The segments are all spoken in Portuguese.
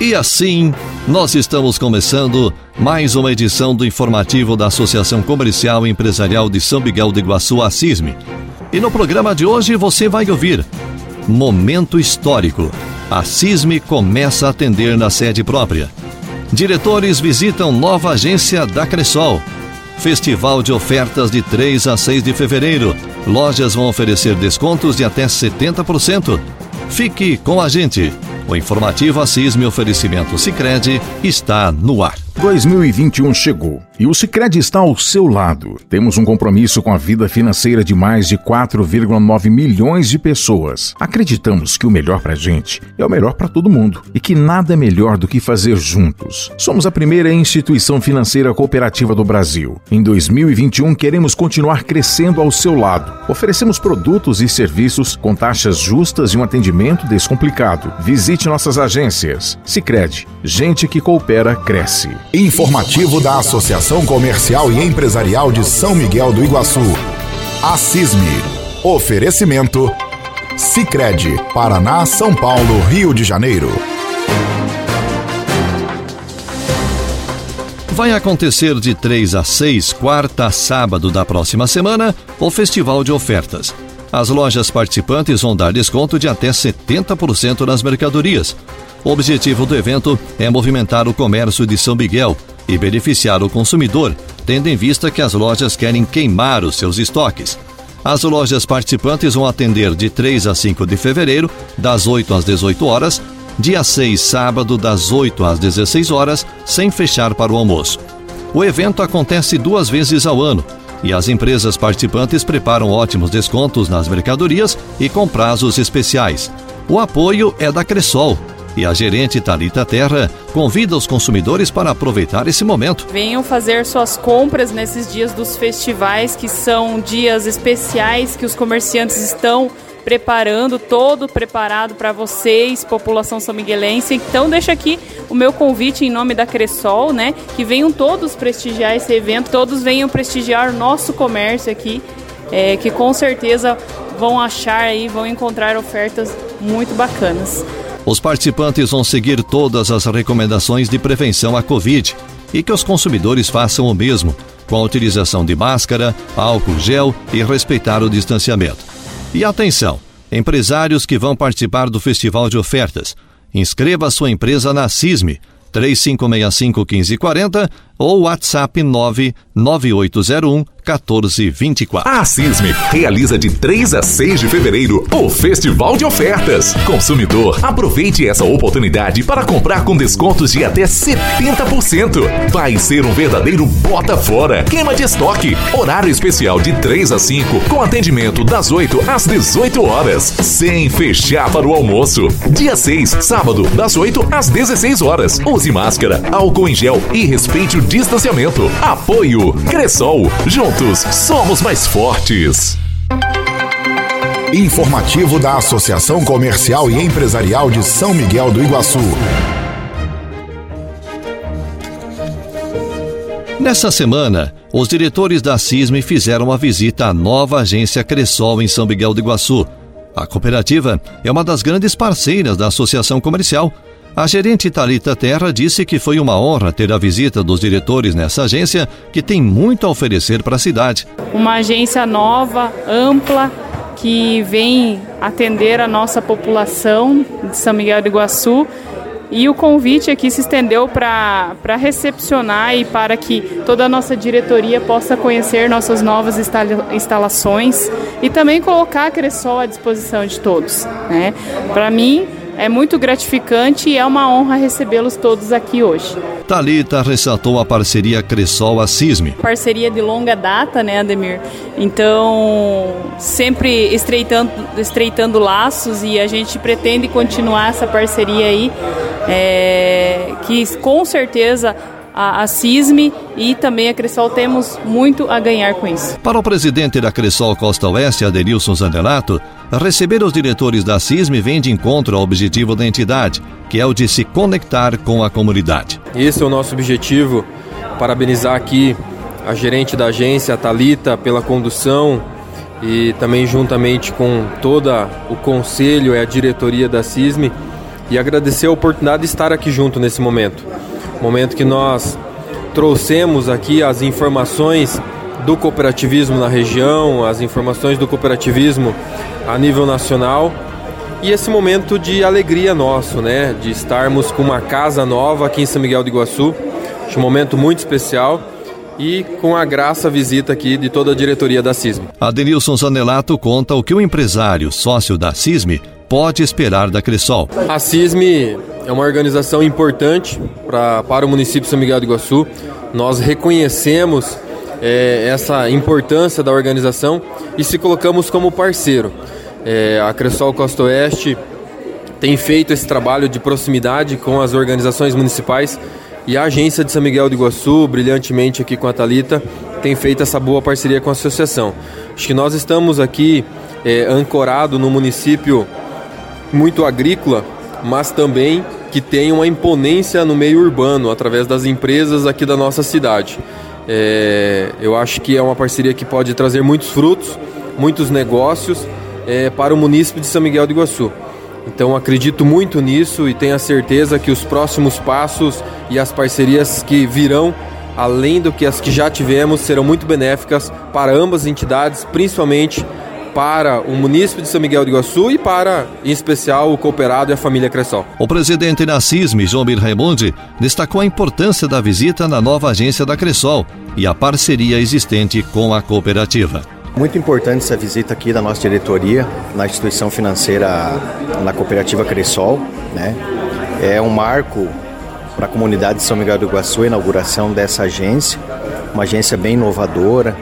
E assim, nós estamos começando mais uma edição do informativo da Associação Comercial e Empresarial de São Miguel do Iguaçu, a CISME. E no programa de hoje você vai ouvir Momento Histórico. A CISME começa a atender na sede própria. Diretores visitam nova agência da Cressol. Festival de ofertas de 3 a 6 de fevereiro. Lojas vão oferecer descontos de até 70%. Fique com a gente. O informativo Assisme Oferecimento Sicredi está no ar. 2021 chegou e o Sicredi está ao seu lado. Temos um compromisso com a vida financeira de mais de 4,9 milhões de pessoas. Acreditamos que o melhor para a gente é o melhor para todo mundo e que nada é melhor do que fazer juntos. Somos a primeira instituição financeira cooperativa do Brasil. Em 2021 queremos continuar crescendo ao seu lado. Oferecemos produtos e serviços com taxas justas e um atendimento descomplicado. Visite nossas agências. Sicredi, gente que coopera cresce. Informativo da Associação Comercial e Empresarial de São Miguel do Iguaçu. A CISME. Oferecimento. Sicredi, Paraná, São Paulo, Rio de Janeiro. Vai acontecer de 3 a 6, quarta a sábado da próxima semana, o Festival de Ofertas. As lojas participantes vão dar desconto de até 70% nas mercadorias. O objetivo do evento é movimentar o comércio de São Miguel e beneficiar o consumidor, tendo em vista que as lojas querem queimar os seus estoques. As lojas participantes vão atender de 3 a 5 de fevereiro, das 8 às 18 horas, dia 6, sábado, das 8 às 16 horas, sem fechar para o almoço. O evento acontece duas vezes ao ano e as empresas participantes preparam ótimos descontos nas mercadorias e com prazos especiais. O apoio é da Cressol, e a gerente Talita Terra convida os consumidores para aproveitar esse momento. Venham fazer suas compras nesses dias dos festivais, que são dias especiais que os comerciantes estão preparando, todo preparado para vocês, população são miguelense. Então deixa aqui o meu convite em nome da Cressol, né? Que venham todos prestigiar esse evento, todos venham prestigiar nosso comércio aqui, é, que com certeza vão achar aí, vão encontrar ofertas muito bacanas. Os participantes vão seguir todas as recomendações de prevenção à Covid e que os consumidores façam o mesmo, com a utilização de máscara, álcool gel e respeitar o distanciamento. E atenção, empresários que vão participar do Festival de Ofertas, inscreva sua empresa na CISME 3565 1540 ou WhatsApp 99801 1424. A CISME realiza de 3 a 6 de fevereiro o Festival de Ofertas. Consumidor, aproveite essa oportunidade para comprar com descontos de até 70%. Vai ser um verdadeiro bota fora. Queima de estoque. Horário especial de 3 a 5 com atendimento das 8 às 18 horas, sem fechar para o almoço. Dia 6, sábado, das 8 às 16 horas. Use máscara, álcool em gel e respeite o distanciamento. Apoio Cressol. Juntos somos mais fortes. Informativo da Associação Comercial e Empresarial de São Miguel do Iguaçu. Nessa semana, os diretores da CISME fizeram uma visita à nova agência Cressol em São Miguel do Iguaçu. A cooperativa é uma das grandes parceiras da Associação Comercial a gerente Talita Terra disse que foi uma honra ter a visita dos diretores nessa agência, que tem muito a oferecer para a cidade. Uma agência nova, ampla, que vem atender a nossa população de São Miguel do Iguaçu. E o convite aqui se estendeu para recepcionar e para que toda a nossa diretoria possa conhecer nossas novas instalações e também colocar a Cressol à disposição de todos. Né? Para mim, é muito gratificante e é uma honra recebê-los todos aqui hoje. Talita ressaltou a parceria Cressol Assisme. Parceria de longa data, né, Ademir? Então, sempre estreitando, estreitando laços e a gente pretende continuar essa parceria aí, é, que com certeza a, a CISME e também a Cressol temos muito a ganhar com isso. Para o presidente da Cressol Costa Oeste, Adenilson Zandelato, receber os diretores da CISME vem de encontro ao objetivo da entidade, que é o de se conectar com a comunidade. Esse é o nosso objetivo. Parabenizar aqui a gerente da agência, a Talita, pela condução e também juntamente com toda o conselho e a diretoria da CISME e agradecer a oportunidade de estar aqui junto nesse momento. Momento que nós trouxemos aqui as informações do cooperativismo na região, as informações do cooperativismo a nível nacional. E esse momento de alegria nosso, né, de estarmos com uma casa nova aqui em São Miguel do Iguaçu, um momento muito especial. E com a graça visita aqui de toda a diretoria da CISME. Adenilson Zanelato conta o que o empresário, sócio da CISME, pode esperar da Cressol. A CISME é uma organização importante pra, para o município de São Miguel do Iguaçu. Nós reconhecemos é, essa importância da organização e se colocamos como parceiro. É, a Cressol Costa Oeste tem feito esse trabalho de proximidade com as organizações municipais e a agência de São Miguel do Iguaçu, brilhantemente aqui com a Talita, tem feito essa boa parceria com a associação. Acho que nós estamos aqui é, ancorado no município muito agrícola, mas também que tem uma imponência no meio urbano através das empresas aqui da nossa cidade. É, eu acho que é uma parceria que pode trazer muitos frutos, muitos negócios é, para o município de São Miguel do Iguaçu. Então acredito muito nisso e tenho a certeza que os próximos passos e as parcerias que virão, além do que as que já tivemos, serão muito benéficas para ambas as entidades, principalmente para o município de São Miguel do Iguaçu e para, em especial, o cooperado e a família Cressol. O presidente da CISM, João Bir Raimundi, destacou a importância da visita na nova agência da Cressol e a parceria existente com a cooperativa. Muito importante essa visita aqui da nossa diretoria na instituição financeira, na cooperativa Cressol. Né? É um marco para a comunidade de São Miguel do Iguaçu a inauguração dessa agência, uma agência bem inovadora,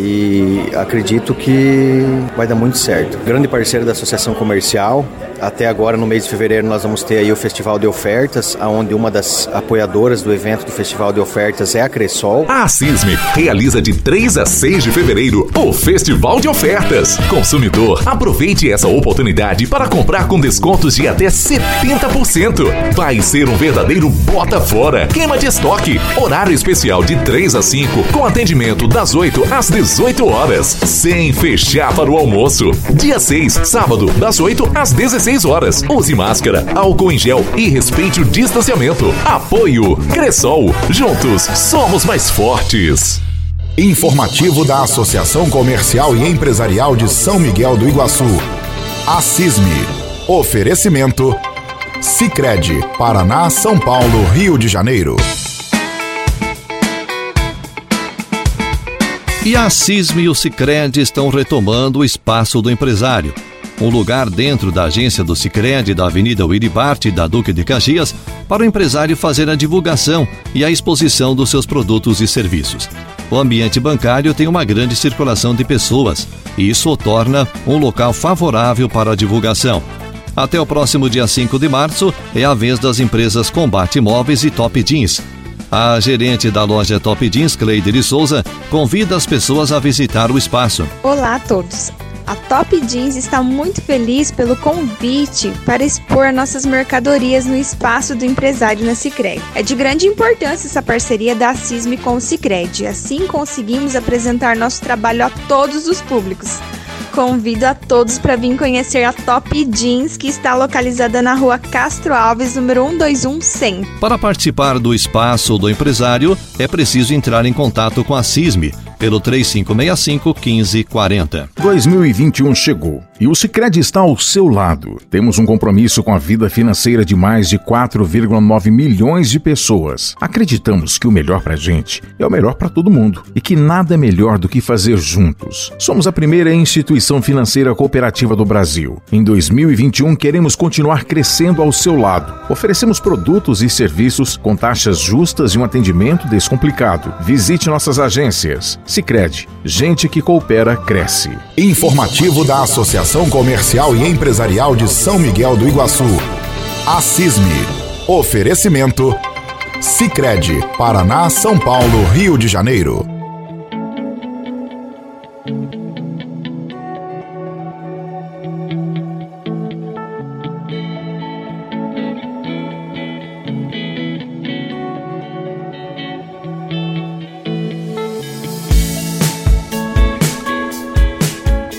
e acredito que vai dar muito certo. Grande parceiro da Associação Comercial. Até agora, no mês de fevereiro, nós vamos ter aí o Festival de Ofertas, onde uma das apoiadoras do evento do Festival de Ofertas é a Cressol. A CISME realiza de 3 a 6 de fevereiro o Festival de Ofertas. Consumidor, aproveite essa oportunidade para comprar com descontos de até 70%. Vai ser um verdadeiro bota fora. Queima de estoque. Horário especial de 3 a 5, com atendimento das 8 às 18 horas, sem fechar para o almoço. Dia 6, sábado, das 8 às 16 horas. Use máscara, álcool em gel e respeite o distanciamento. Apoio Cressol. Juntos somos mais fortes. Informativo da Associação Comercial e Empresarial de São Miguel do Iguaçu. A CISME. Oferecimento. Sicredi, Paraná, São Paulo, Rio de Janeiro. E a CISM e o Cicred estão retomando o espaço do empresário. Um lugar dentro da agência do Cicred da Avenida Wiribart da Duque de Caxias para o empresário fazer a divulgação e a exposição dos seus produtos e serviços. O ambiente bancário tem uma grande circulação de pessoas e isso o torna um local favorável para a divulgação. Até o próximo dia 5 de março é a vez das empresas Combate Imóveis e Top Jeans a gerente da loja Top Jeans, Cleide de Souza, convida as pessoas a visitar o espaço. Olá a todos. A Top Jeans está muito feliz pelo convite para expor nossas mercadorias no espaço do empresário na Sicredi. É de grande importância essa parceria da CISM com o Sicredi. Assim conseguimos apresentar nosso trabalho a todos os públicos. Convido a todos para vir conhecer a Top Jeans, que está localizada na rua Castro Alves, número 121 100. Para participar do espaço do empresário, é preciso entrar em contato com a CISME pelo 3565 1540. 2021 chegou e o Sicredi está ao seu lado. Temos um compromisso com a vida financeira de mais de 4,9 milhões de pessoas. Acreditamos que o melhor para a gente é o melhor para todo mundo e que nada é melhor do que fazer juntos. Somos a primeira instituição financeira cooperativa do Brasil. Em 2021 queremos continuar crescendo ao seu lado. Oferecemos produtos e serviços com taxas justas e um atendimento descomplicado. Visite nossas agências Sicredi, gente que coopera cresce. Informativo da Associação Comercial e Empresarial de São Miguel do Iguaçu. A. Oferecimento Sicredi, Paraná, São Paulo, Rio de Janeiro.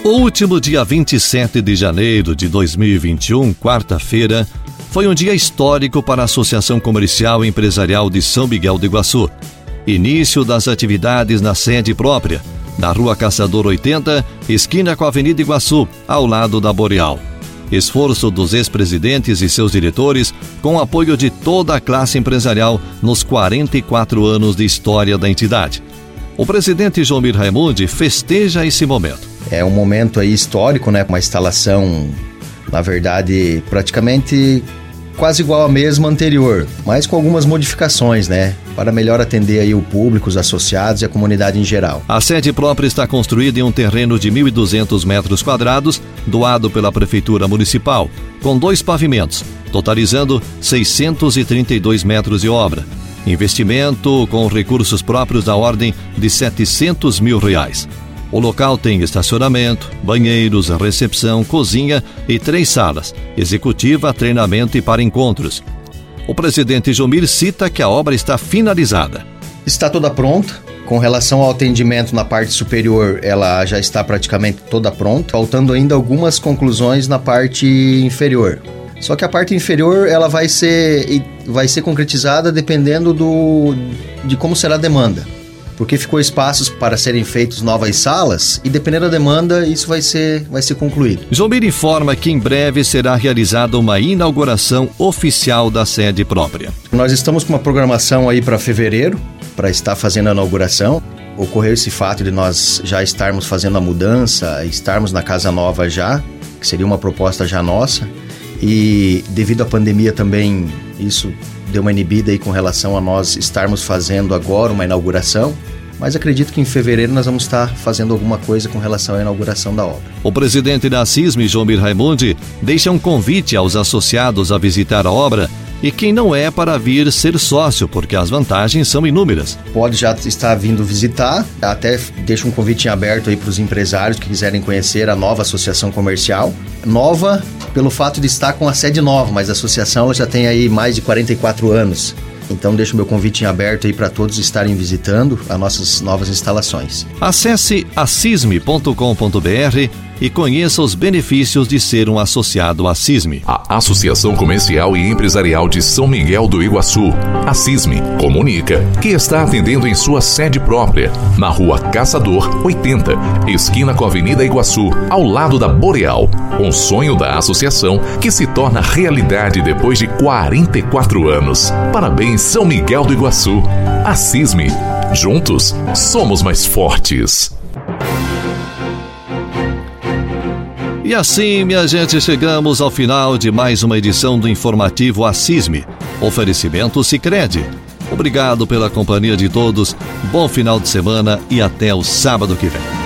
O último dia 27 de janeiro de 2021, quarta-feira, foi um dia histórico para a Associação Comercial e Empresarial de São Miguel do Iguaçu. Início das atividades na sede própria, na Rua Caçador 80, esquina com a Avenida Iguaçu, ao lado da Boreal. Esforço dos ex-presidentes e seus diretores, com apoio de toda a classe empresarial nos 44 anos de história da entidade. O presidente Jomir Raimundi festeja esse momento. É um momento aí histórico, né? Uma instalação, na verdade, praticamente quase igual à mesma anterior, mas com algumas modificações, né? Para melhor atender aí o público, os associados e a comunidade em geral. A sede própria está construída em um terreno de 1.200 metros quadrados, doado pela Prefeitura Municipal, com dois pavimentos, totalizando 632 metros de obra. Investimento com recursos próprios da ordem de 700 mil reais. O local tem estacionamento, banheiros, recepção, cozinha e três salas: executiva, treinamento e para encontros. O presidente Jomir cita que a obra está finalizada. Está toda pronta. Com relação ao atendimento na parte superior, ela já está praticamente toda pronta, faltando ainda algumas conclusões na parte inferior. Só que a parte inferior ela vai ser, vai ser concretizada dependendo do, de como será a demanda porque ficou espaços para serem feitos novas salas e dependendo da demanda isso vai ser, vai ser concluído. Jomir informa que em breve será realizada uma inauguração oficial da sede própria. Nós estamos com uma programação aí para fevereiro para estar fazendo a inauguração. Ocorreu esse fato de nós já estarmos fazendo a mudança, estarmos na casa nova já, que seria uma proposta já nossa. E devido à pandemia também isso deu uma inibida aí com relação a nós estarmos fazendo agora uma inauguração mas acredito que em fevereiro nós vamos estar fazendo alguma coisa com relação à inauguração da obra. O presidente da CISM, Jomir Raimundi, deixa um convite aos associados a visitar a obra e quem não é para vir ser sócio, porque as vantagens são inúmeras. Pode já estar vindo visitar, até deixa um convite aberto aí para os empresários que quiserem conhecer a nova associação comercial. Nova pelo fato de estar com a sede nova, mas a associação já tem aí mais de 44 anos. Então deixo meu convite em aberto aí para todos estarem visitando as nossas novas instalações. Acesse assisme.com.br e conheça os benefícios de ser um associado à CISME. A Associação Comercial e Empresarial de São Miguel do Iguaçu, a CISME, comunica que está atendendo em sua sede própria, na rua Caçador 80, esquina com a Avenida Iguaçu, ao lado da Boreal. Um sonho da associação que se torna realidade depois de 44 anos. Parabéns, São Miguel do Iguaçu. A CISME. Juntos, somos mais fortes. E assim, minha gente, chegamos ao final de mais uma edição do informativo Assisme. Oferecimento Sicredi. Obrigado pela companhia de todos. Bom final de semana e até o sábado que vem.